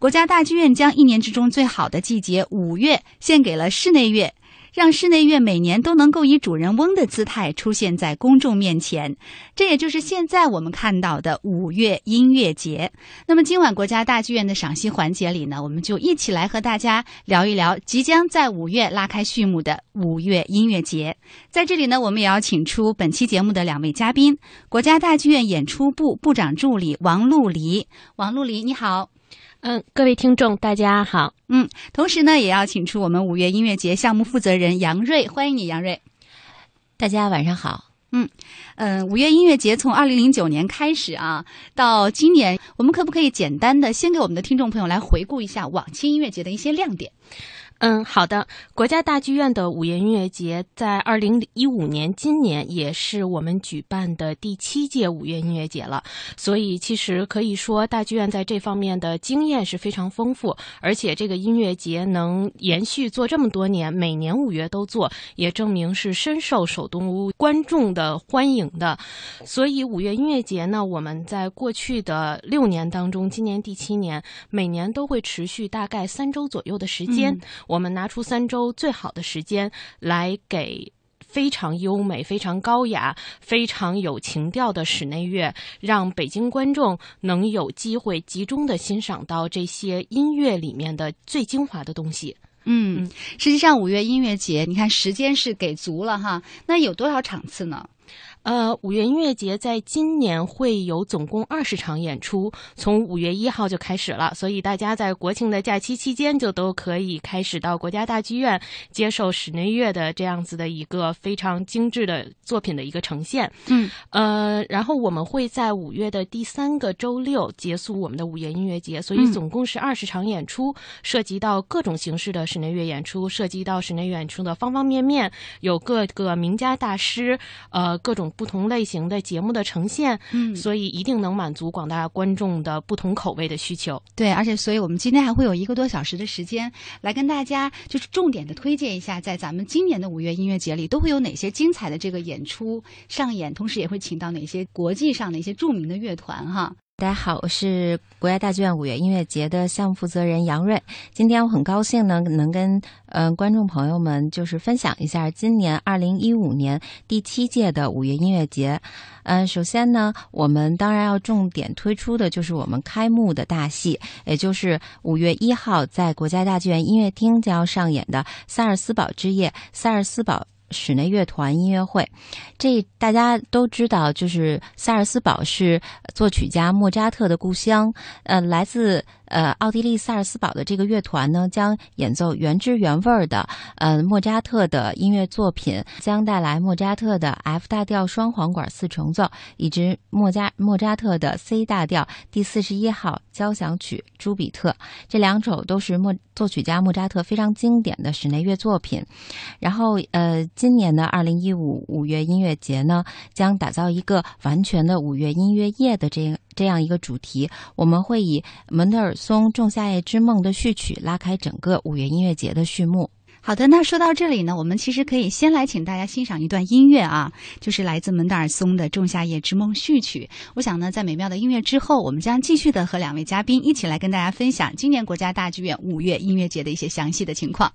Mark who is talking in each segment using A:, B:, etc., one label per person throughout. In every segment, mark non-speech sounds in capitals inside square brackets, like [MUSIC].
A: 国家大剧院将一年之中最好的季节五月献给了室内乐。让室内乐每年都能够以主人翁的姿态出现在公众面前，这也就是现在我们看到的五月音乐节。那么今晚国家大剧院的赏析环节里呢，我们就一起来和大家聊一聊即将在五月拉开序幕的五月音乐节。在这里呢，我们也要请出本期节目的两位嘉宾：国家大剧院演出部部长助理王璐黎。王璐黎，你好。
B: 嗯，各位听众，大家好。
A: 嗯，同时呢，也要请出我们五月音乐节项目负责人杨瑞，欢迎你，杨瑞。
C: 大家晚上好。
A: 嗯嗯，五月音乐节从二零零九年开始啊，到今年，我们可不可以简单的先给我们的听众朋友来回顾一下往期音乐节的一些亮点？
B: 嗯，好的。国家大剧院的五月音乐节在二零一五年，今年也是我们举办的第七届五月音乐节了。所以，其实可以说，大剧院在这方面的经验是非常丰富。而且，这个音乐节能延续做这么多年，每年五月都做，也证明是深受首都屋观众的欢迎的。所以，五月音乐节呢，我们在过去的六年当中，今年第七年，每年都会持续大概三周左右的时间。我们拿出三周最好的时间来给非常优美、非常高雅、非常有情调的室内乐，让北京观众能有机会集中的欣赏到这些音乐里面的最精华的东西。
A: 嗯，实际上五月音乐节，你看时间是给足了哈，那有多少场次呢？
B: 呃，五月音乐节在今年会有总共二十场演出，从五月一号就开始了，所以大家在国庆的假期期间就都可以开始到国家大剧院接受室内乐的这样子的一个非常精致的作品的一个呈现。
A: 嗯，
B: 呃，然后我们会在五月的第三个周六结束我们的五月音乐节，所以总共是二十场演出，涉及到各种形式的室内乐演出，涉及到室内演出的方方面面，有各个名家大师，呃，各种。不同类型的节目的呈现，
A: 嗯，
B: 所以一定能满足广大观众的不同口味的需求。
A: 对，而且，所以我们今天还会有一个多小时的时间来跟大家，就是重点的推荐一下，在咱们今年的五月音乐节里都会有哪些精彩的这个演出上演，同时也会请到哪些国际上的一些著名的乐团哈。
C: 大家好，我是国家大剧院五月音乐节的项目负责人杨瑞。今天我很高兴呢，能跟嗯观众朋友们就是分享一下今年二零一五年第七届的五月音乐节。嗯，首先呢，我们当然要重点推出的就是我们开幕的大戏，也就是五月一号在国家大剧院音乐厅将要上演的《萨尔斯堡之夜》萨尔斯堡。室内乐团音乐会，这大家都知道，就是萨尔斯堡是作曲家莫扎特的故乡，呃，来自。呃，奥地利萨尔斯堡的这个乐团呢，将演奏原汁原味的，呃，莫扎特的音乐作品，将带来莫扎特的 F 大调双簧管四重奏，以及莫扎莫扎特的 C 大调第四十一号交响曲《朱比特》，这两首都是莫作曲家莫扎特非常经典的室内乐作品。然后，呃，今年的二零一五五月音乐节呢，将打造一个完全的五月音乐夜的这。这样一个主题，我们会以门德尔松《仲夏夜之梦》的序曲拉开整个五月音乐节的序幕。
A: 好的，那说到这里呢，我们其实可以先来请大家欣赏一段音乐啊，就是来自门德尔松的《仲夏夜之梦》序曲。我想呢，在美妙的音乐之后，我们将继续的和两位嘉宾一起来跟大家分享今年国家大剧院五月音乐节的一些详细的情况。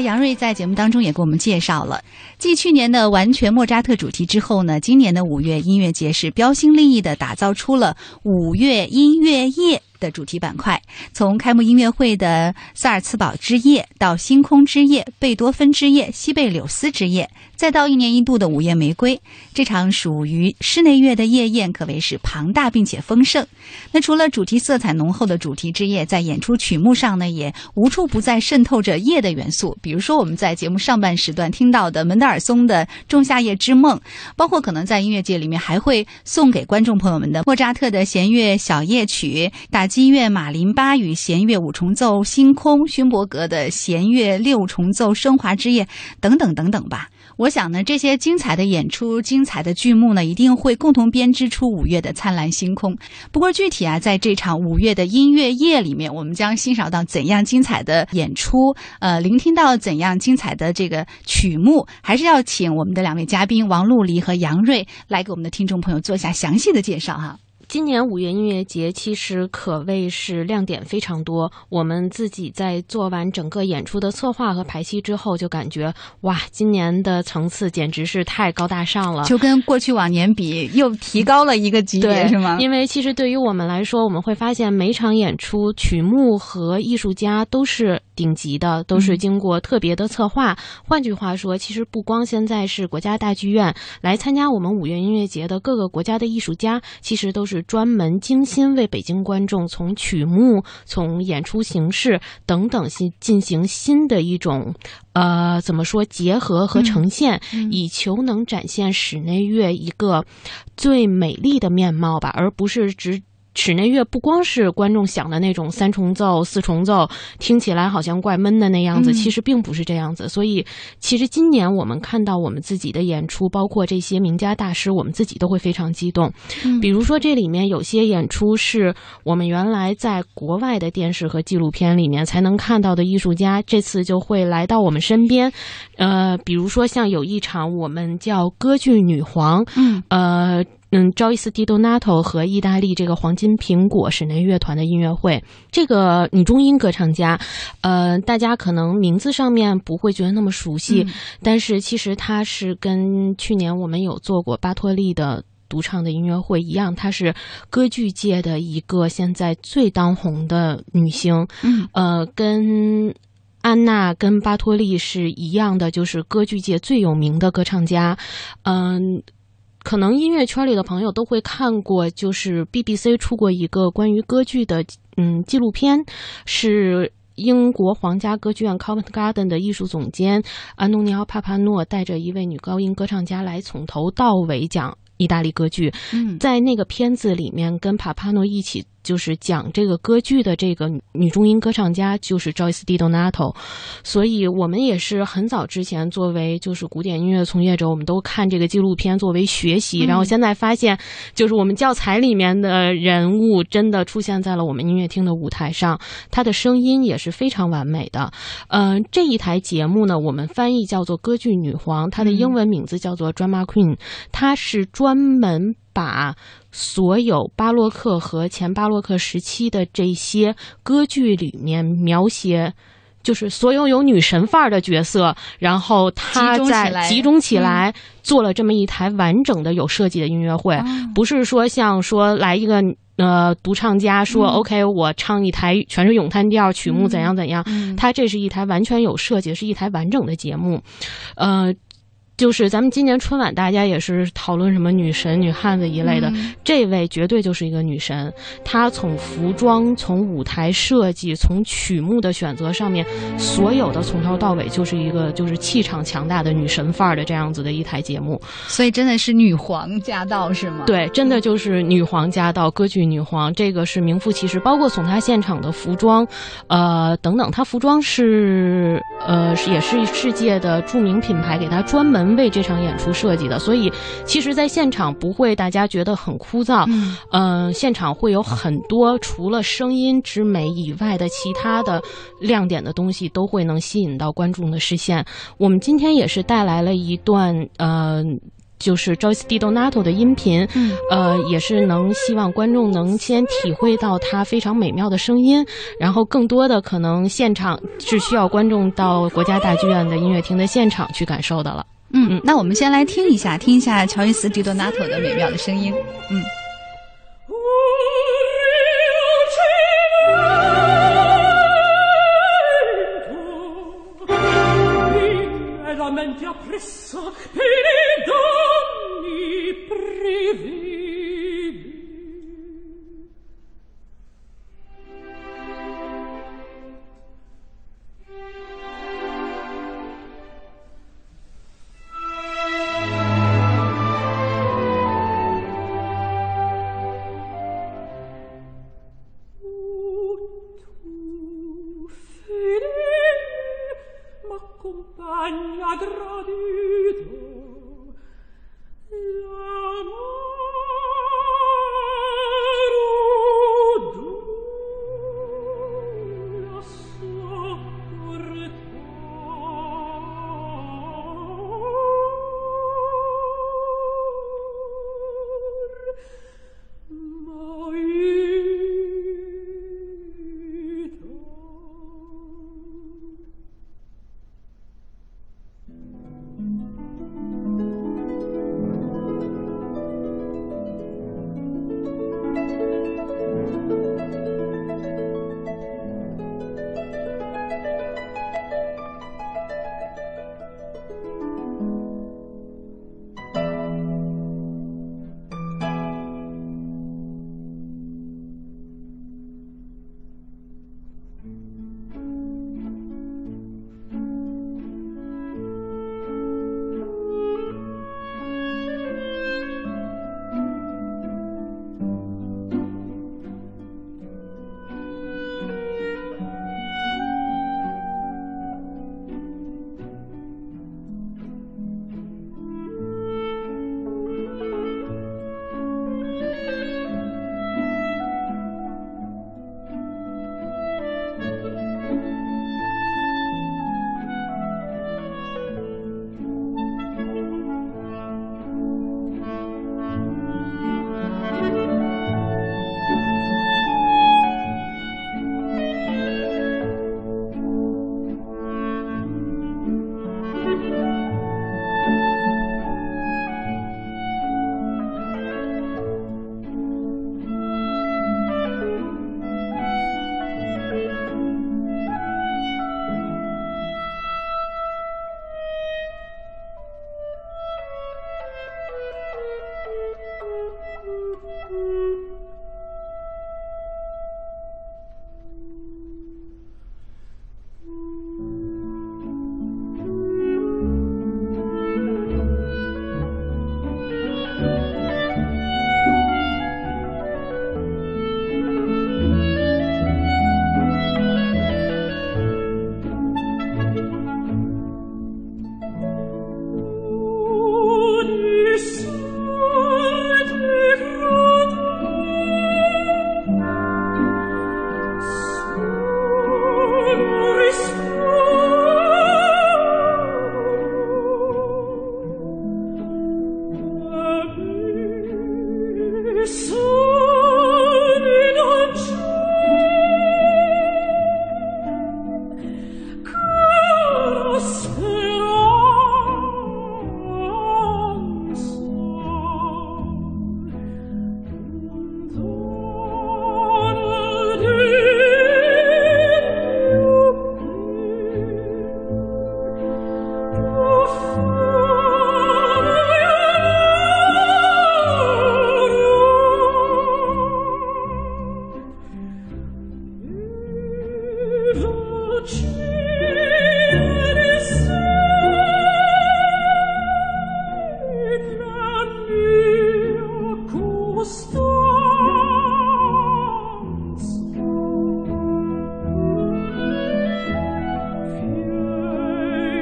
A: 杨瑞在节目当中也给我们介绍了，继去年的完全莫扎特主题之后呢，今年的五月音乐节是标新立异的打造出了五月音乐夜。的主题板块，从开幕音乐会的萨尔茨堡之夜到星空之夜、贝多芬之夜、西贝柳斯之夜，再到一年一度的午夜玫瑰，这场属于室内乐的夜宴可谓是庞大并且丰盛。那除了主题色彩浓厚的主题之夜，在演出曲目上呢，也无处不在渗透着夜的元素。比如说我们在节目上半时段听到的门德尔松的《仲夏夜之梦》，包括可能在音乐界里面还会送给观众朋友们的莫扎特的弦乐小夜曲打击乐马林巴与弦乐五重奏《星空》，勋伯格的弦乐六重奏《升华之夜》等等等等吧。我想呢，这些精彩的演出、精彩的剧目呢，一定会共同编织出五月的灿烂星空。不过具体啊，在这场五月的音乐夜里面，我们将欣赏到怎样精彩的演出？呃，聆听到怎样精彩的这个曲目？还是要请我们的两位嘉宾王璐黎和杨瑞来给我们的听众朋友做一下详细的介绍哈。
B: 今年五月音乐节其实可谓是亮点非常多。我们自己在做完整个演出的策划和排期之后，就感觉哇，今年的层次简直是太高大上了，
A: 就跟过去往年比 [LAUGHS] 又提高了一个级别，是吗？
B: 因为其实对于我们来说，我们会发现每场演出曲目和艺术家都是。顶级的都是经过特别的策划。换句话说，其实不光现在是国家大剧院来参加我们五月音乐节的各个国家的艺术家，其实都是专门精心为北京观众从曲目、从演出形式等等新进行新的一种呃怎么说结合和呈现，以求能展现室内乐一个最美丽的面貌吧，而不是只。室内乐不光是观众想的那种三重奏、四重奏，听起来好像怪闷的那样子，其实并不是这样子。所以，其实今年我们看到我们自己的演出，包括这些名家大师，我们自己都会非常激动。比如说，这里面有些演出是我们原来在国外的电视和纪录片里面才能看到的艺术家，这次就会来到我们身边。呃，比如说像有一场我们叫歌剧女皇，嗯，呃。嗯，Joyce Di Donato 和意大利这个黄金苹果室内乐团的音乐会，这个女中音歌唱家，呃，大家可能名字上面不会觉得那么熟悉，但是其实她是跟去年我们有做过巴托利的独唱的音乐会一样，她是歌剧界的一个现在最当红的女星，嗯，呃，跟安娜跟巴托利是一样的，就是歌剧界最有名的歌唱家，嗯。可能音乐圈里的朋友都会看过，就是 BBC 出过一个关于歌剧的嗯纪录片，是英国皇家歌剧院 Covent Garden 的艺术总监安东尼奥·帕帕诺带着一位女高音歌唱家来从头到尾讲意大利歌剧。嗯在那个片子里面，跟帕帕诺一起。就是讲这个歌剧的这个女中音歌唱家就是 Joyce Di Donato，所以我们也是很早之前作为就是古典音乐从业者，我们都看这个纪录片作为学习，然后现在发现就是我们教材里面的人物真的出现在了我们音乐厅的舞台上，她的声音也是非常完美的。嗯，这一台节目呢，我们翻译叫做歌剧女皇，它的英文名字叫做 Drama Queen，它是专门。把所有巴洛克和前巴洛克时期的这些歌剧里面描写，就是所有有女神范儿的角色，然后他在集中起来做了这么一台完整的有设计的音乐会，不是说像说来一个呃独唱家说 OK 我唱一台全是咏叹调曲目怎样怎样，他这是一台完全有设计，是一台完整的节目，呃。就是咱们今年春晚，大家也是讨论什么女神、女汉子一类的。这位绝对就是一个女神，她从服装、从舞台设计、从曲目的选择上面，所有的从头到尾就是一个就是气场强大的女神范儿的这样子的一台节目。
A: 所以真的是女皇驾到是吗？
B: 对，真的就是女皇驾到，歌剧女皇，这个是名副其实。包括从她现场的服装，呃等等，她服装是呃也是世界的著名品牌给她专门。为这场演出设计的，所以其实在现场不会大家觉得很枯燥。嗯，现场会有很多除了声音之美以外的其他的亮点的东西都会能吸引到观众的视线。我们今天也是带来了一段呃就是 Joyce D Donato 的音频，呃，也是能希望观众能先体会到它非常美妙的声音，然后更多的可能现场是需要观众到国家大剧院的音乐厅的现场去感受的了。
A: 嗯嗯，那我们先来听一下，听一下乔伊斯迪多纳托的美妙的声音。嗯。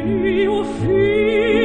D: mio figlio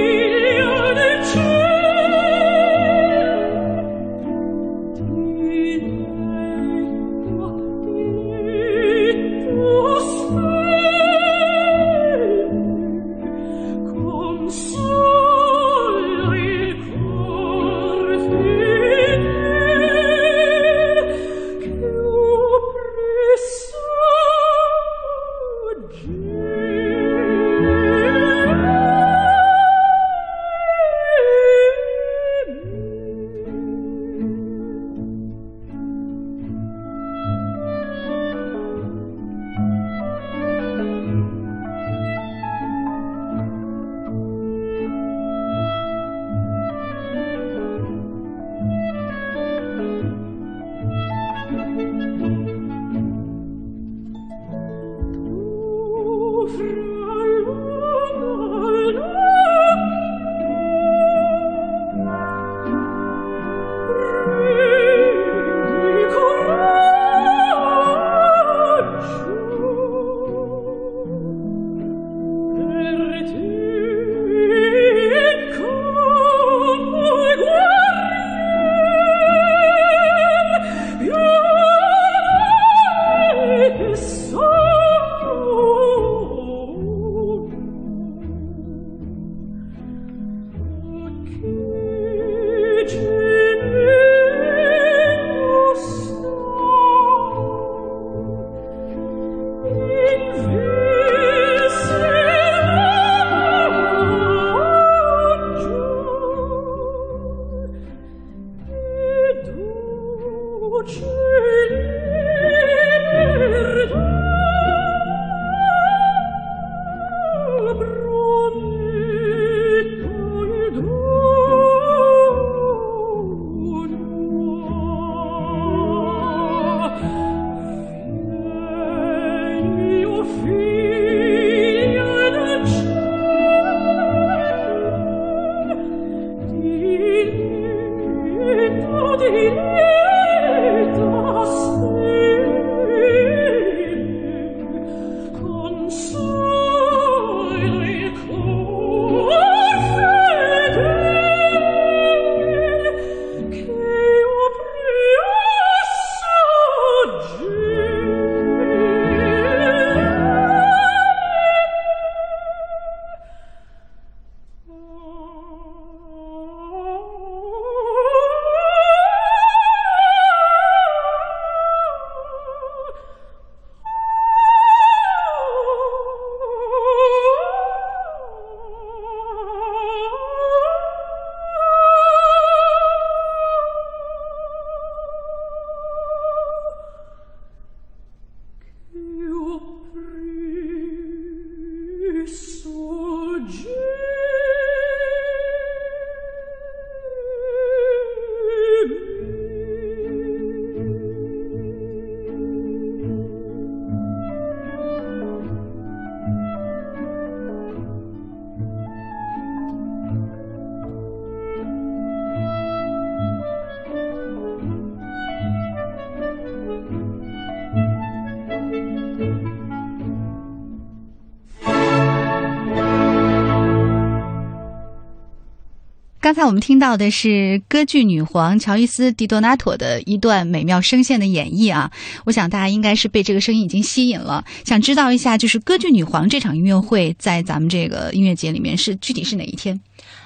A: 刚才我们听到的是歌剧女皇乔伊斯·迪多纳托的一段美妙声线的演绎啊！我想大家应该是被这个声音已经吸引了，想知道一下，就是歌剧女皇这场音乐会在咱们这个音乐节里面是具体是哪一天？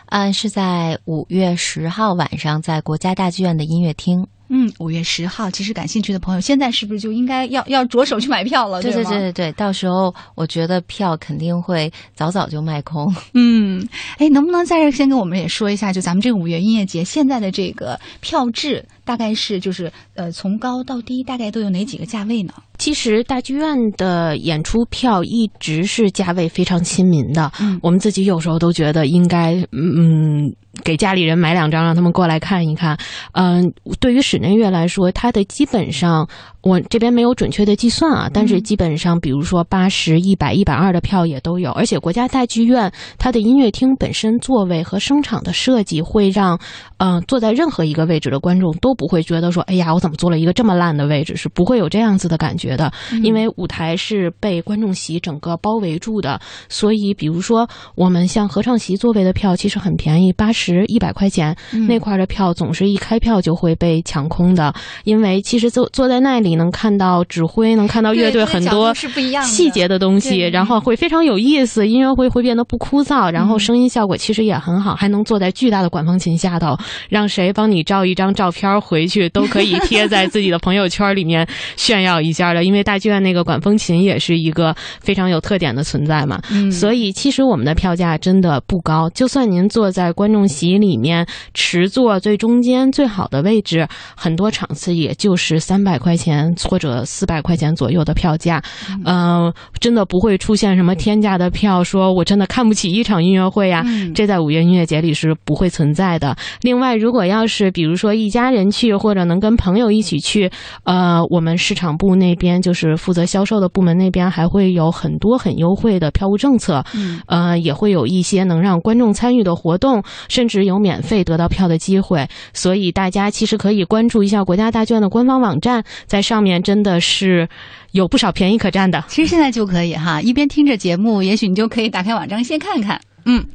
C: 嗯，是在五月十号晚上，在国家大剧院的音乐厅。
A: 嗯，五月十号，其实感兴趣的朋友现在是不是就应该要要着手去买票了？
C: 对对对对对，到时候我觉得票肯定会早早就卖空。[LAUGHS]
A: 嗯，哎，能不能在这儿先跟我们也说一下，就咱们这个五月音乐节现在的这个票制大概是就是呃从高到低大概都有哪几个价位呢？
B: 其实大剧院的演出票一直是价位非常亲民的，
A: 嗯
B: 我们自己有时候都觉得应该，嗯，给家里人买两张，让他们过来看一看。嗯、对于室内乐来说，它的基本上我这边没有准确的计算啊，但是基本上，比如说八十、一百、一百二的票也都有，而且国家大剧院它的音乐厅本身座位和声场的设计会让，嗯、坐在任何一个位置的观众都不会觉得说，哎呀，我怎么坐了一个这么烂的位置，是不会有这样子的感觉的，因为舞台是被观众席整个包围住的，所以比如说我们像合唱席座位的票其实很便宜，八十、一百块钱，那块儿的票总是一开票就会被抢空的，因为其实坐坐在那里能看到指挥，能看到乐队很多
A: 是不一样
B: 细节的东西，然后会非常有意思，音乐会会变得不枯燥，然后声音效果其实也很好，还能坐在巨大的管风琴下头，让谁帮你照一张照片回去都可以贴在自己的朋友圈里面炫耀一下的，因为大剧院那个管风琴也是一个非常有特点的存在嘛。
A: 嗯
B: 所以其实我们的票价真的不高，就算您坐在观众席里面持座最中间最好的位置，很多场次也就是三百块钱或者四百块钱左右的票价，嗯、真的不会出现什么天价的票，说我真的看不起一场音乐会呀、
A: 嗯
B: 这在五月音乐节里是不会存在的。另外，如果要是比如说一家人去，或者能跟朋友一起去，呃，我们市场部那边就是负责销售的部门那边还会有很多很优惠的票务政策，
A: 嗯
B: 呃，也会有一些能让观众参与的活动，甚至有免费得到票的机会。所以大家其实可以关注一下国家大剧院的官方网站，在上面真的是有不少便宜可占的。
A: 其实现在就可以哈，一边听着节目，也许你就可以打开网站先看看。嗯，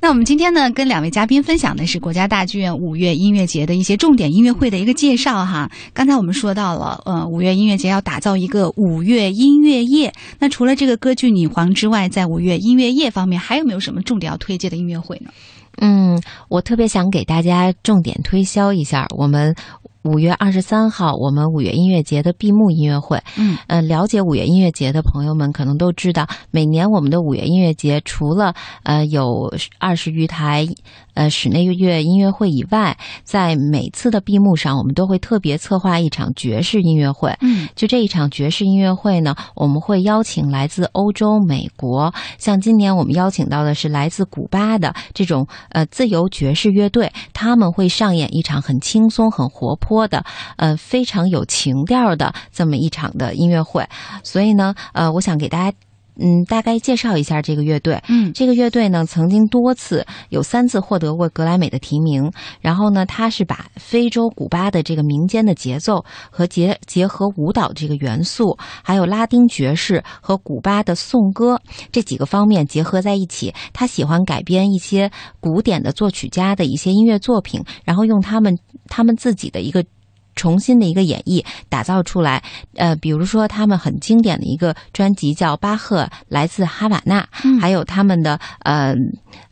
A: 那我们今天呢，跟两位嘉宾分享的是国家大剧院五月音乐节的一些重点音乐会的一个介绍哈。刚才我们说到了，呃，五月音乐节要打造一个五月音乐夜。那除了这个歌剧女皇之外，在五月音乐夜方面，还有没有什么重点要推荐的音乐会呢？
C: 嗯，我特别想给大家重点推销一下我们五月二十三号我们五月音乐节的闭幕音乐会。
A: 嗯
C: 呃，了解五月音乐节的朋友们可能都知道，每年我们的五月音乐节除了呃有二十余台呃室内乐音乐会以外，在每次的闭幕上，我们都会特别策划一场爵士音乐会。
A: 嗯
C: 就这一场爵士音乐会呢，我们会邀请来自欧洲、美国，像今年我们邀请到的是来自古巴的这种呃自由爵士乐队，他们会上演一场很轻松、很活泼的，呃非常有情调的这么一场的音乐会。所以呢，呃，我想给大家。嗯，大概介绍一下这个乐队。
A: 嗯
C: 这个乐队呢，曾经多次有三次获得过格莱美的提名。然后呢，它是把非洲古巴的这个民间的节奏和结结合舞蹈这个元素，还有拉丁爵士和古巴的颂歌这几个方面结合在一起。他喜欢改编一些古典的作曲家的一些音乐作品，然后用他们他们自己的一个。重新的一个演绎，打造出来。呃，比如说他们很经典的一个专辑叫《巴赫来自哈瓦那》，还有他们的呃。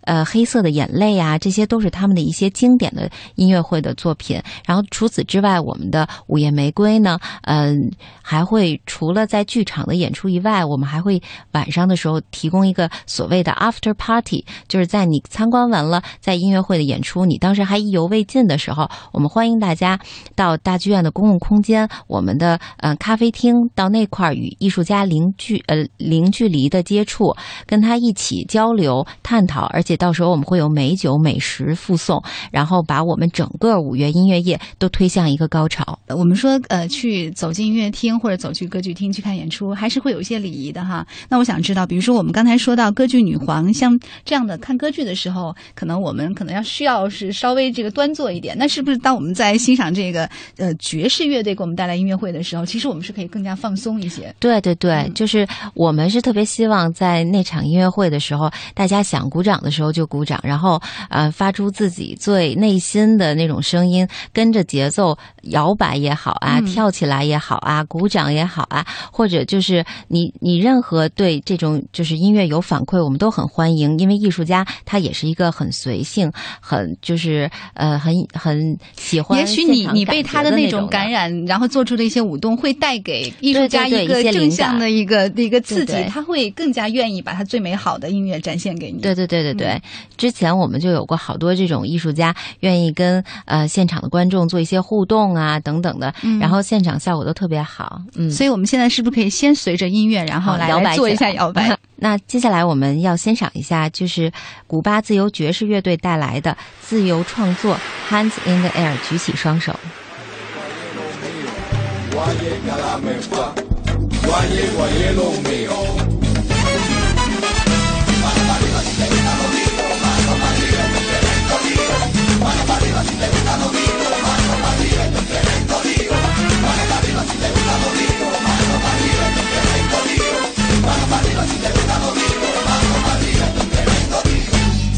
C: 呃，黑色的眼泪啊，这些都是他们的一些经典的音乐会的作品。然后除此之外，我们的午夜玫瑰呢，嗯，还会除了在剧场的演出以外，我们还会晚上的时候提供一个所谓的 after party，就是在你参观完了在音乐会的演出，你当时还意犹未尽的时候，我们欢迎大家到大剧院的公共空间，我们的呃咖啡厅，到那块儿与艺术家零距呃零距离的接触，跟他一起交流探讨，而且。到时候我们会有美酒美食附送，然后把我们整个五月音乐夜都推向一个高潮。
A: 我们说，呃，去走进音乐厅或者走去歌剧厅去看演出，还是会有一些礼仪的哈。那我想知道，比如说我们刚才说到歌剧女皇，像这样的看歌剧的时候，可能我们可能要需要是稍微这个端坐一点。那是不是当我们在欣赏这个呃爵士乐队给我们带来音乐会的时候，其实我们是可以更加放松一些？
C: 对对对，就是我们是特别希望在那场音乐会的时候，大家想鼓掌的时候。就鼓掌，然后呃，发出自己最内心的那种声音，跟着节奏摇摆也好啊，跳起来也好啊，鼓掌也好啊，或者就是你你任何对这种就是音乐有反馈，我们都很欢迎，因为艺术家他也是一个很随性，很就是呃很很喜欢。
A: 也许你你被他
C: 的
A: 那种感染，然后做出的一些舞动，会带给艺术家
C: 一
A: 个正向的一个一个刺激，
C: 他
A: 会更加愿意把他最美好的音乐展现给你。
C: 对对对对对。之前我们就有过好多这种艺术家愿意跟呃现场的观众做一些互动啊等等的，然后现场效果都特别好。嗯，
A: 所以我们现在是不是可以先随着音乐，然后来
C: 摇摆
A: 做一下摇摆？[LAUGHS]
C: 那接下来我们要欣赏一下，就是古巴自由爵士乐队带来的自由创作《Hands in the Air》，举起双手。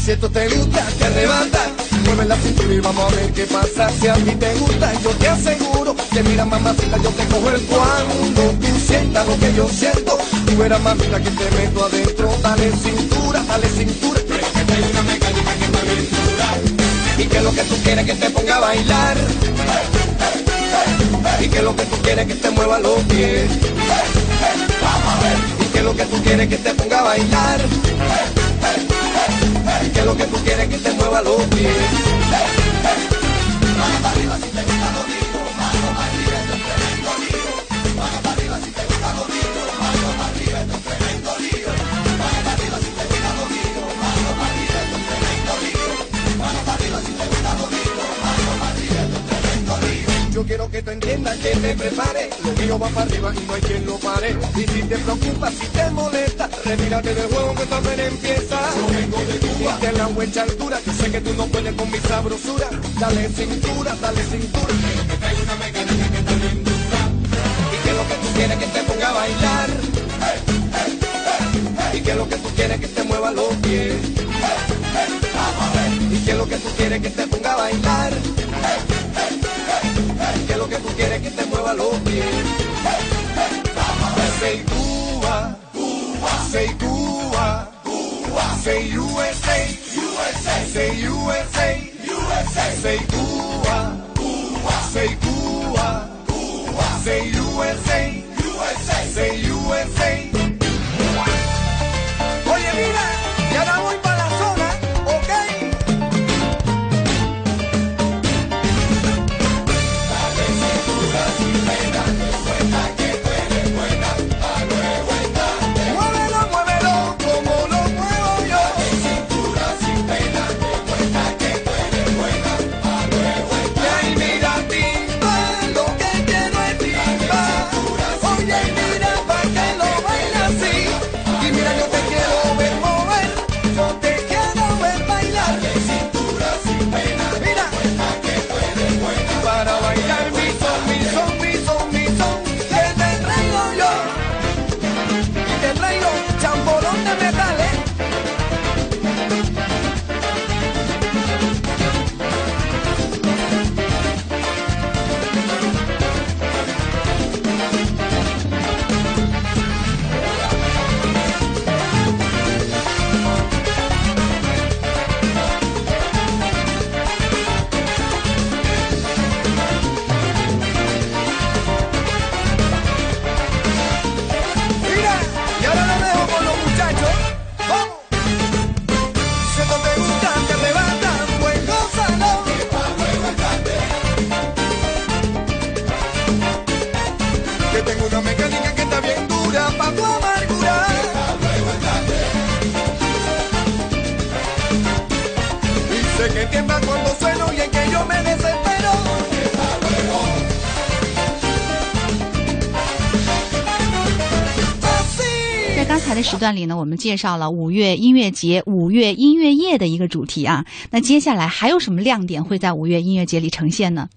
E: Si esto te gusta, te arrebata. Mueve la cintura y vamos a ver qué pasa. Si a ti te gusta, yo te aseguro que mira mamacita, yo te cojo el cuando tú sientas lo que yo siento. Tú eras mamita que te meto adentro. Dale cintura, dale cintura. Que una mecánica que te aventura. Y que lo que tú quieres que te ponga a bailar. Y que lo que tú quieres que te mueva los pies. Vamos a ver. Y que lo que tú quieres que te ponga a bailar que lo que tú quieres que te mueva los pies. Mano para arriba si te gusta bonito, quiero que tú entiendas que te prepares, lo mío va para arriba y no hay quien lo pare. Y si te preocupa, si te molesta, retírate del juego que también empieza. Yo vengo de Cuba. Y la huecha altura, yo sé que tú no puedes con mi sabrosura. Dale cintura, dale cintura. Que hay una mecánica que dura. Y que lo que tú quieres que te ponga a bailar. Y que lo que tú quieres que te mueva los pies. Y que lo que tú quieres que te ponga a bailar. Que lo que tú quieres que te mueva los pies. Say Cuba, Cuba, say Cuba. Say USA, USA. Say USA, USA. Say Cuba, Cuba. Say Cuba, Cuba. Say USA, USA. Say USA.
A: 介绍了五月音乐节、五月音乐夜的一个主题啊。那接下来还有什么亮点会在五月音乐节里呈现呢？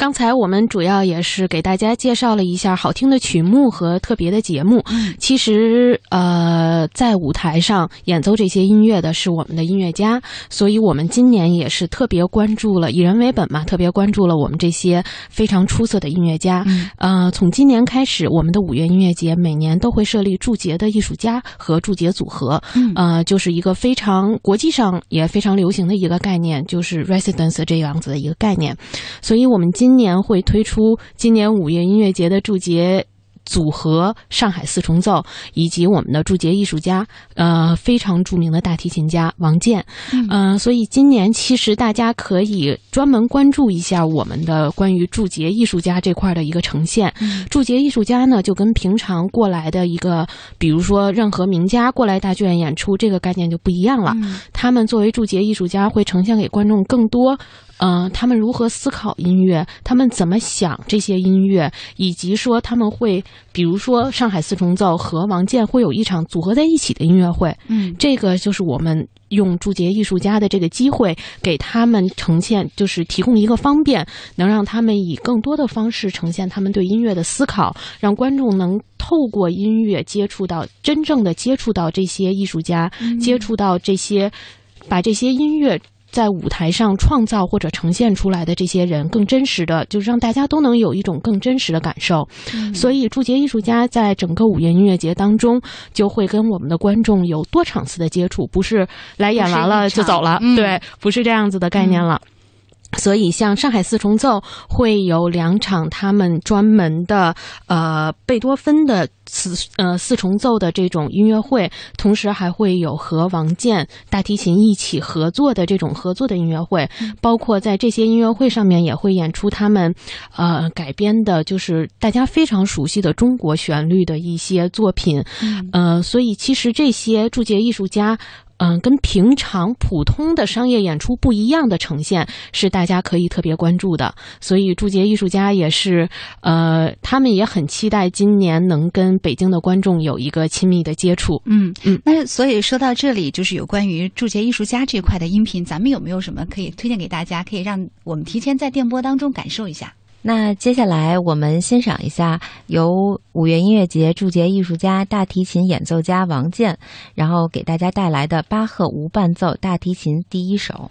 B: 刚才我们主要也是给大家介绍了一下好听的曲目和特别的节目。其实，呃，在舞台上演奏这些音乐的是我们的音乐家，所以我们今年也是特别关注了以人为本嘛，特别关注了我们这些非常出色的音乐家。呃，从今年开始，我们的五月音乐节每年都会设立驻节的艺术家和驻节组合。
A: 嗯
B: 呃，就是一个非常国际上也非常流行的一个概念，就是 residence 这样子的一个概念。所以我们今年会推出今年五月音乐节的祝节。组合上海四重奏，以及我们的驻节艺术家，呃，非常著名的大提琴家王健，嗯、所以今年其实大家可以专门关注一下我们的关于驻节艺术家这块的一个呈现。驻节艺术家呢，就跟平常过来的一个，比如说任何名家过来大剧院演出，这个概念就不一样了。他们作为驻节艺术家，会呈现给观众更多。嗯、他们如何思考音乐？他们怎么想这些音乐？以及说他们会，比如说上海四重奏和王健会有一场组合在一起的音乐会。
A: 嗯
B: 这个就是我们用驻节艺术家的这个机会，给他们呈现，就是提供一个方便，能让他们以更多的方式呈现他们对音乐的思考，让观众能透过音乐接触到真正的接触到这些艺术家，接触到这些，把这些音乐。在舞台上创造或者呈现出来的这些人，更真实的，就是让大家都能有一种更真实的感受。所以，驻节艺术家在整个五月音乐节当中，就会跟我们的观众有多场次的接触，不是来演完了就走了，对，不是这样子的概念了。所以，像上海四重奏会有两场他们专门的呃贝多芬的四呃四重奏的这种音乐会，同时还会有和王健大提琴一起合作的这种合作的音乐会，包括在这些音乐会上面也会演出他们呃改编的，就是大家非常熟悉的中国旋律的一些作品。呃，所以其实这些驻节艺术家。嗯，跟平常普通的商业演出不一样的呈现，是大家可以特别关注的。所以驻节艺术家也是，呃，他们也很期待今年能跟北京的观众有一个亲密的接触。
A: 嗯
B: 嗯
A: 那所以说到这里，就是有关于驻节艺术家这块的音频，咱们有没有什么可以推荐给大家，可以让我们提前在电波当中感受一下？
C: 那接下来我们欣赏一下由五月音乐节驻节艺术家、大提琴演奏家王健，然后给大家带来的巴赫无伴奏大提琴第一首。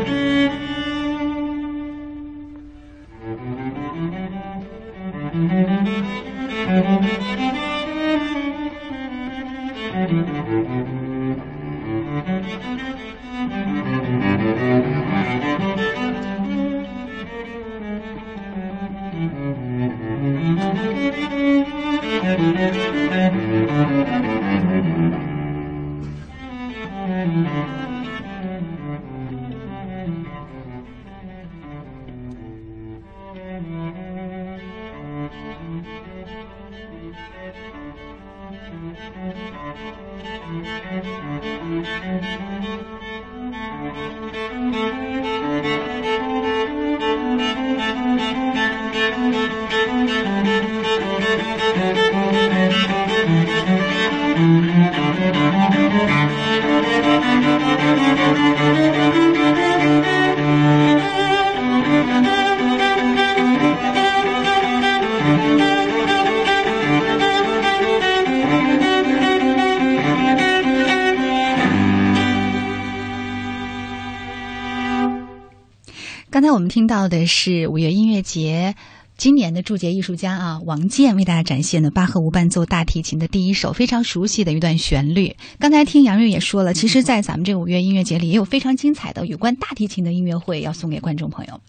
A: 我们听到的是五月音乐节。今年的驻节艺术家啊，王健为大家展现的巴赫无伴奏大提琴的第一首非常熟悉的一段旋律。刚才听杨瑞也说了，其实，在咱们这个五月音乐节里，也有非常精彩的有关大提琴的音乐会要送给观众朋友。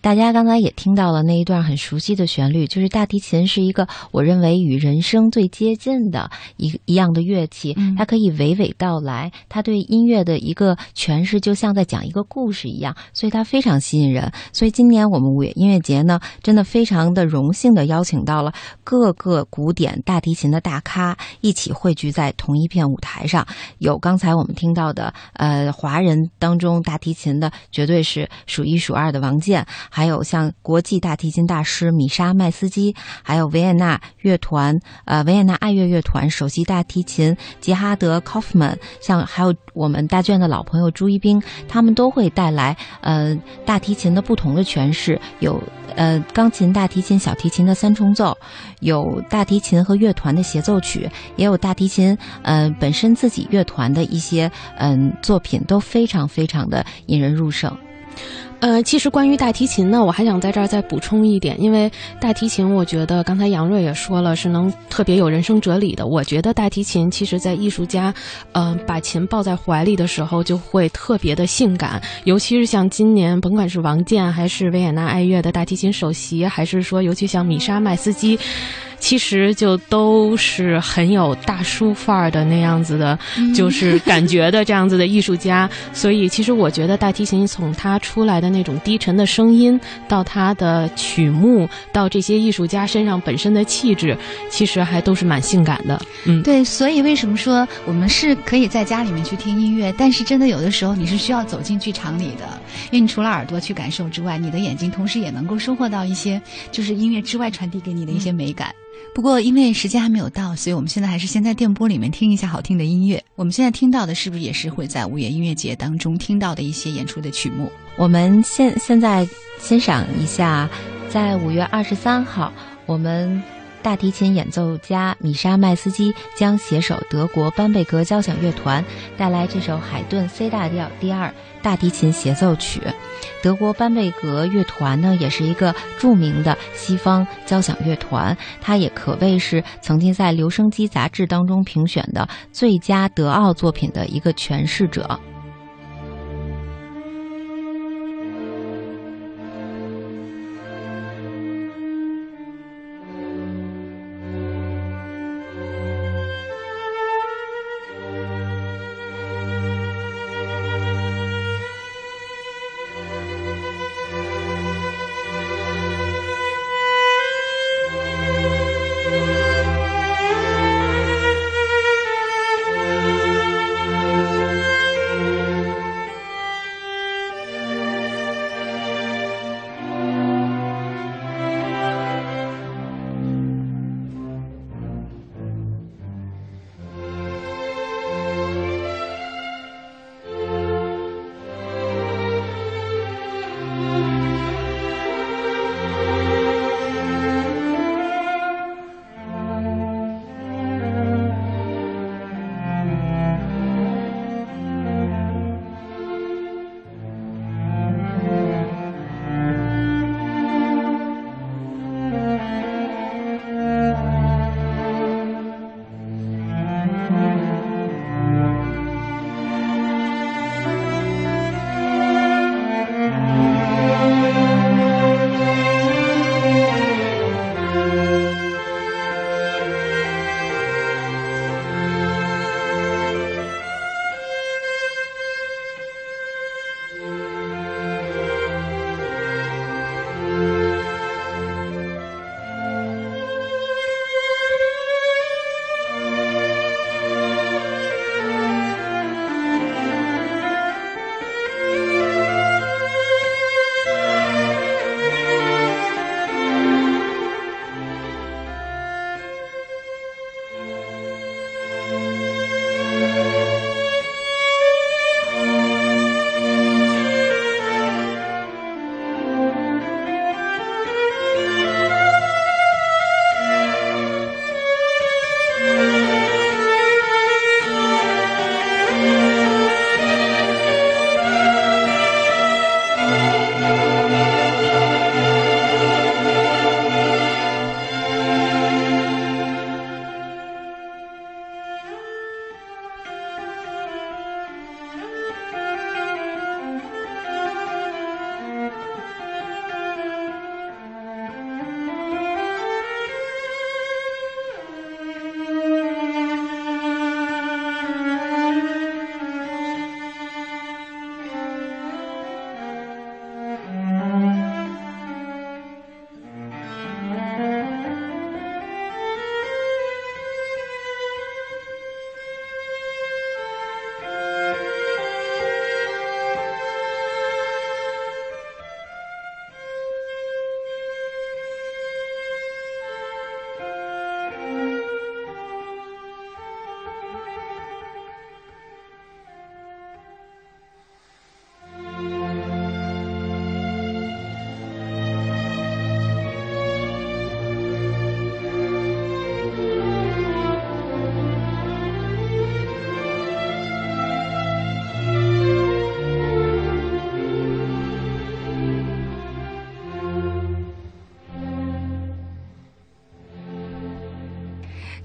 C: 嗯，大家刚才也听到了那一段很熟悉的旋律，就是大提琴是一个我认为与人声最接近的一一样的乐器，它可以娓娓道来，它对音乐的一个诠释就像在讲一个故事一样，所以它非常吸引人。所以今年我们五月音乐节呢，真的非常的荣幸的邀请到了各个古典大提琴的大咖一起汇聚在同一片舞台上，有刚才我们听到的呃华人当中大提琴的绝对是数一数二的王健。还有像国际大提琴大师米莎麦斯基，还有维也纳乐团，呃，维也纳爱乐乐团首席大提琴杰哈德·科夫曼，像还有我们大剧院的老朋友朱一冰，他们都会带来呃大提琴的不同的诠释，有呃钢琴、大提琴、小提琴的三重奏，有大提琴和乐团的协奏曲，也有大提琴呃本身自己乐团的一些嗯作品，都非常非常的引人入胜。
B: 呃，其实关于大提琴呢，我还想在这儿再补充一点，因为大提琴，我觉得刚才杨瑞也说了，是能特别有人生哲理的。我觉得大提琴其实在艺术家，嗯，把琴抱在怀里的时候，就会特别的性感。尤其是像今年，甭管是王健，还是维也纳爱乐的大提琴首席，还是说，尤其像米莎麦斯基。其实就都是很有大叔范儿的那样子的，就是感觉的这样子的艺术家。[LAUGHS] 所以，其实我觉得大提琴从它出来的那种低沉的声音，到它的曲目，到这些艺术家身上本身的气质，其实还都是蛮性感的。嗯，
A: 对。所以为什么说我们是可以在家里面去听音乐，但是真的有的时候你是需要走进剧场里的，因为你除了耳朵去感受之外，你的眼睛同时也能够收获到一些就是音乐之外传递给你的一些美感。不过，因为时间还没有到，所以我们现在还是先在电波里面听一下好听的音乐。我们现在听到的是不是也是会在五月音乐节当中听到的一些演出的曲目？
C: 我们现现在欣赏一下，在五月二十三号，我们大提琴演奏家米莎麦斯基将携手德国班贝格交响乐团带来这首海顿 C 大调第二大提琴协奏曲。德国班贝格乐团呢，也是一个著名的西方交响乐团，它也可谓是曾经在留声机杂志当中评选的最佳德奥作品的一个诠释者。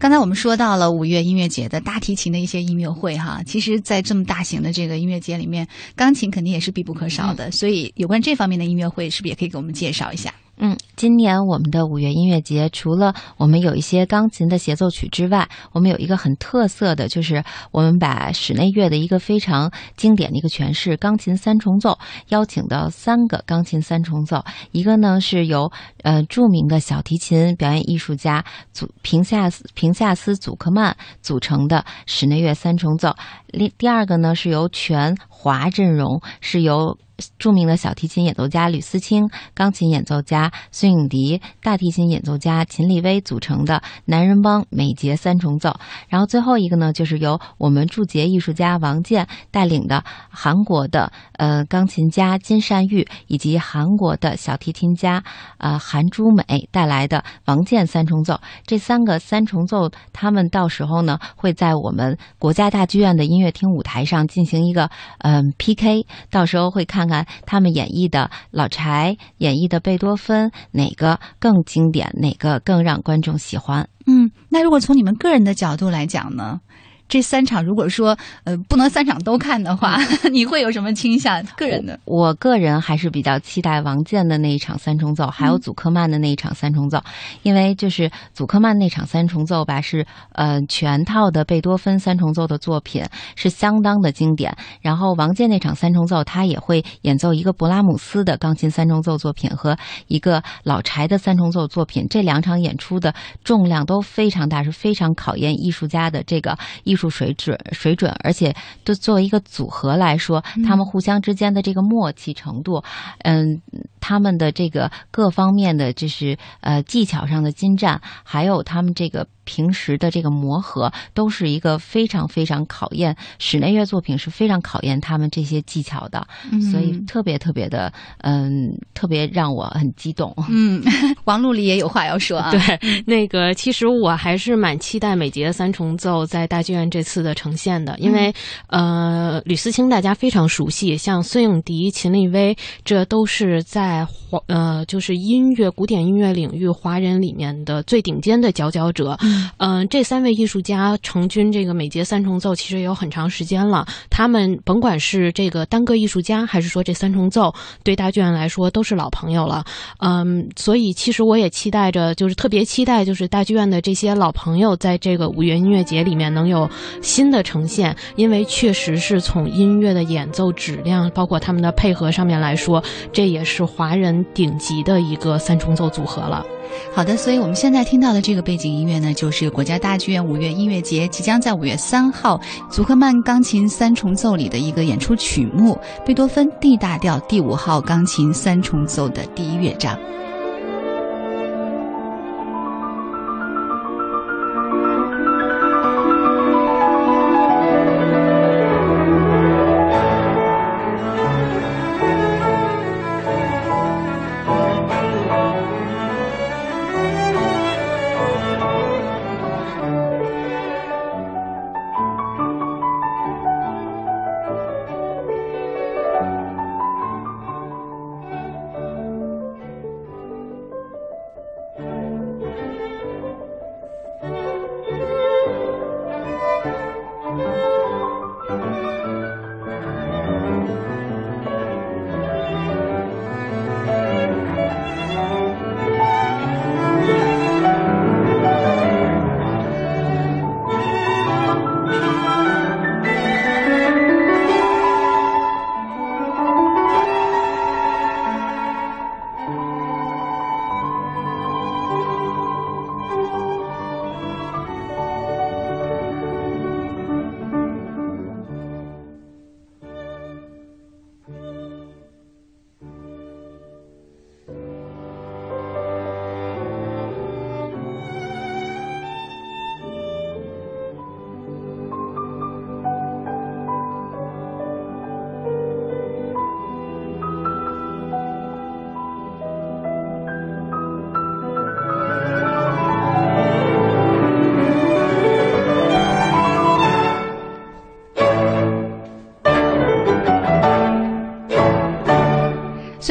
A: 刚才我们说到了五月音乐节的大提琴的一些音乐会哈，其实，在这么大型的这个音乐节里面，钢琴肯定也是必不可少的。所以，有关这方面的音乐会，是不是也可以给我们介绍一下？
C: 嗯，今年我们的五月音乐节，除了我们有一些钢琴的协奏曲之外，我们有一个很特色的，就是我们把室内乐的一个非常经典的一个诠释——钢琴三重奏，邀请到三个钢琴三重奏，一个呢是由呃著名的小提琴表演艺术家祖平夏平夏斯祖克曼组成的室内乐三重奏，另第二个呢是由全华阵容，是由。著名的小提琴演奏家吕思清、钢琴演奏家孙颖迪、大提琴演奏家秦立威组成的男人帮美节三重奏，然后最后一个呢，就是由我们驻节艺术家王健带领的韩国的呃钢琴家金善玉以及韩国的小提琴家呃韩珠美带来的王健三重奏。这三个三重奏，他们到时候呢会在我们国家大剧院的音乐厅舞台上进行一个嗯 PK，到时候会看。看看他们演绎的老柴演绎的贝多芬哪个更经典，哪个更让观众喜欢？
A: 嗯，那如果从你们个人的角度来讲呢？这三场如果说呃不能三场都看的话，[LAUGHS] 你会有什么倾向？个人的，
C: 我个人还是比较期待王健的那一场三重奏，还有祖克曼的那一场三重奏，因为就是祖克曼那场三重奏吧，是呃全套的贝多芬三重奏的作品，是相当的经典。然后王健那场三重奏，他也会演奏一个勃拉姆斯的钢琴三重奏作品和一个老柴的三重奏作品，这两场演出的重量都非常大，是非常考验艺术家的这个艺。艺术水准水准，而且都作为一个组合来说，他们互相之间的这个默契程度，嗯，他们的这个各方面的就是呃技巧上的精湛，还有他们这个。平时的这个磨合都是一个非常非常考验室内乐作品是非常考验他们这些技巧的，所以特别特别的嗯，特别让我很激动。
A: 嗯，[LAUGHS] 王璐丽也有话要说啊。
B: 对，那个其实我还是蛮期待美节三重奏在大剧院这次的呈现的，因为呃，吕思清大家非常熟悉，像孙颖迪、秦立威，这都是在华呃就是音乐古典音乐领域华人里面的最顶尖的佼佼者。嗯，嗯这三位艺术家成军这个美节三重奏，其实也有很长时间了。他们甭管是这个单个艺术家，还是说这三重奏，对大剧院来说都是老朋友了。嗯，所以其实我也期待着，就是特别期待，就是大剧院的这些老朋友，在这个五月音乐节里面能有新的呈现。因为确实是从音乐的演奏质量，包括他们的配合上面来说，这也是华人顶级的一个三重奏组合了。
A: 好的，所以我们现在听到的这个背景音乐呢，就是国家大剧院五月音乐节即将在五月三号祖克曼钢琴三重奏里的一个演出曲目——贝多芬 D 大调第五号钢琴三重奏的第一乐章。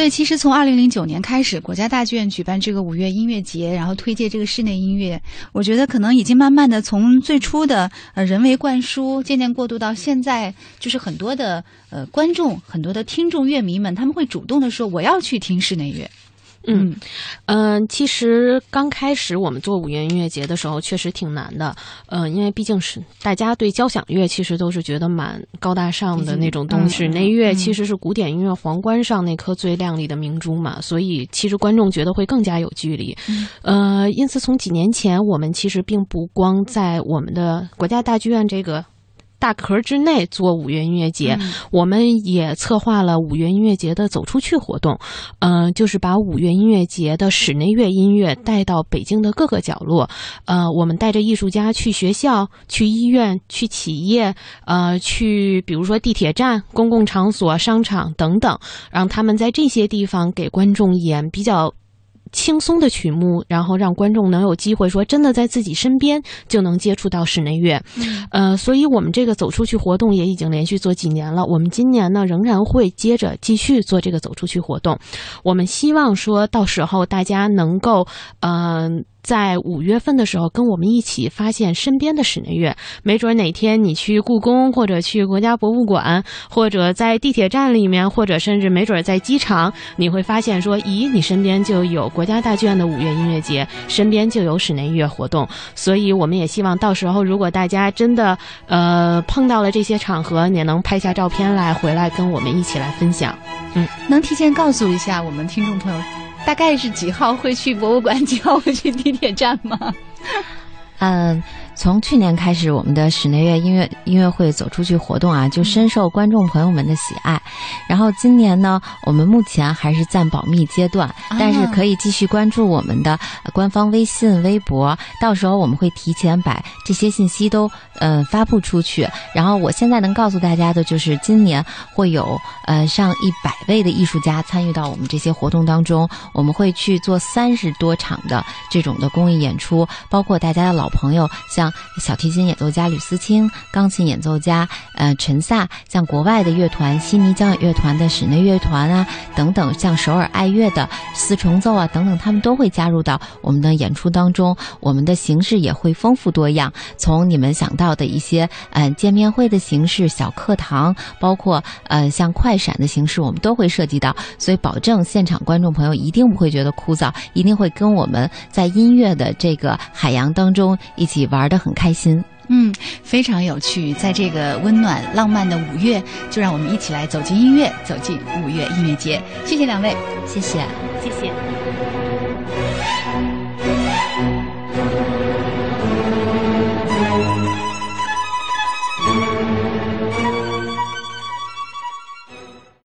A: 其实从二零零九年开始，国家大剧院举办这个五月音乐节，然后推介这个室内音乐，我觉得可能已经慢慢的从最初的呃人为灌输，渐渐过渡到现在，就是很多的呃观众、很多的听众、乐迷们，他们会主动的说我要去听室内乐。
B: 嗯，嗯，其实刚开始我们做五月音乐节的时候，确实挺难的。嗯，因为毕竟是大家对交响乐其实都是觉得蛮高大上的那种东西，
A: 嗯
B: 室内乐其实是古典音乐皇冠上那颗最亮丽的明珠嘛，所以其实观众觉得会更加有距离。呃，因此从几年前，我们其实并不光在我们的国家大剧院这个。大壳之内做五月音乐节，我们也策划了五月音乐节的走出去活动，嗯、就是把五月音乐节的室内乐音乐带到北京的各个角落。呃，我们带着艺术家去学校、去医院、去企业，呃，去比如说地铁站、公共场所、商场等等，让他们在这些地方给观众演比较。轻松的曲目，然后让观众能有机会说，真的在自己身边就能接触到室内乐。呃，所以我们这个走出去活动也已经连续做几年了。我们今年呢，仍然会接着继续做这个走出去活动。我们希望说到时候大家能够，嗯、在五月份的时候，跟我们一起发现身边的室内乐。没准哪天你去故宫，或者去国家博物馆，或者在地铁站里面，或者甚至没准在机场，你会发现说，咦，你身边就有国家大剧院的五月音乐节，身边就有室内乐活动。所以我们也希望到时候，如果大家真的呃碰到了这些场合，也能拍下照片来，回来跟我们一起来分享。
A: 嗯能提前告诉一下我们听众朋友，大概是几号会去博物馆，几号会去地铁站吗？
C: 嗯，从去年开始，我们的室内乐音乐音乐会走出去活动啊，就深受观众朋友们的喜爱。然后今年呢，我们目前还是暂保密阶段，但是可以继续关注我们的呃官方微信、微博，到时候我们会提前把这些信息都呃发布出去。然后我现在能告诉大家的就是，今年会有呃上一百位的艺术家参与到我们这些活动当中，我们会去做三十多场的这种的公益演出，包括大家的老好朋友，像小提琴演奏家吕思清、钢琴演奏家呃陈萨，像国外的乐团悉尼交响乐团的室内乐团啊等等，像首尔爱乐的四重奏啊等等，他们都会加入到我们的演出当中。我们的形式也会丰富多样，从你们想到的一些呃见面会的形式、小课堂，包括呃像快闪的形式，我们都会涉及到，所以保证现场观众朋友一定不会觉得枯燥，一定会跟我们在音乐的这个海洋当中一起玩得很开心。
A: 嗯，非常有趣。在这个温暖浪漫的五月，就让我们一起来走进音乐，走进五月音乐节。谢谢两位。
C: 谢谢。
B: 谢谢。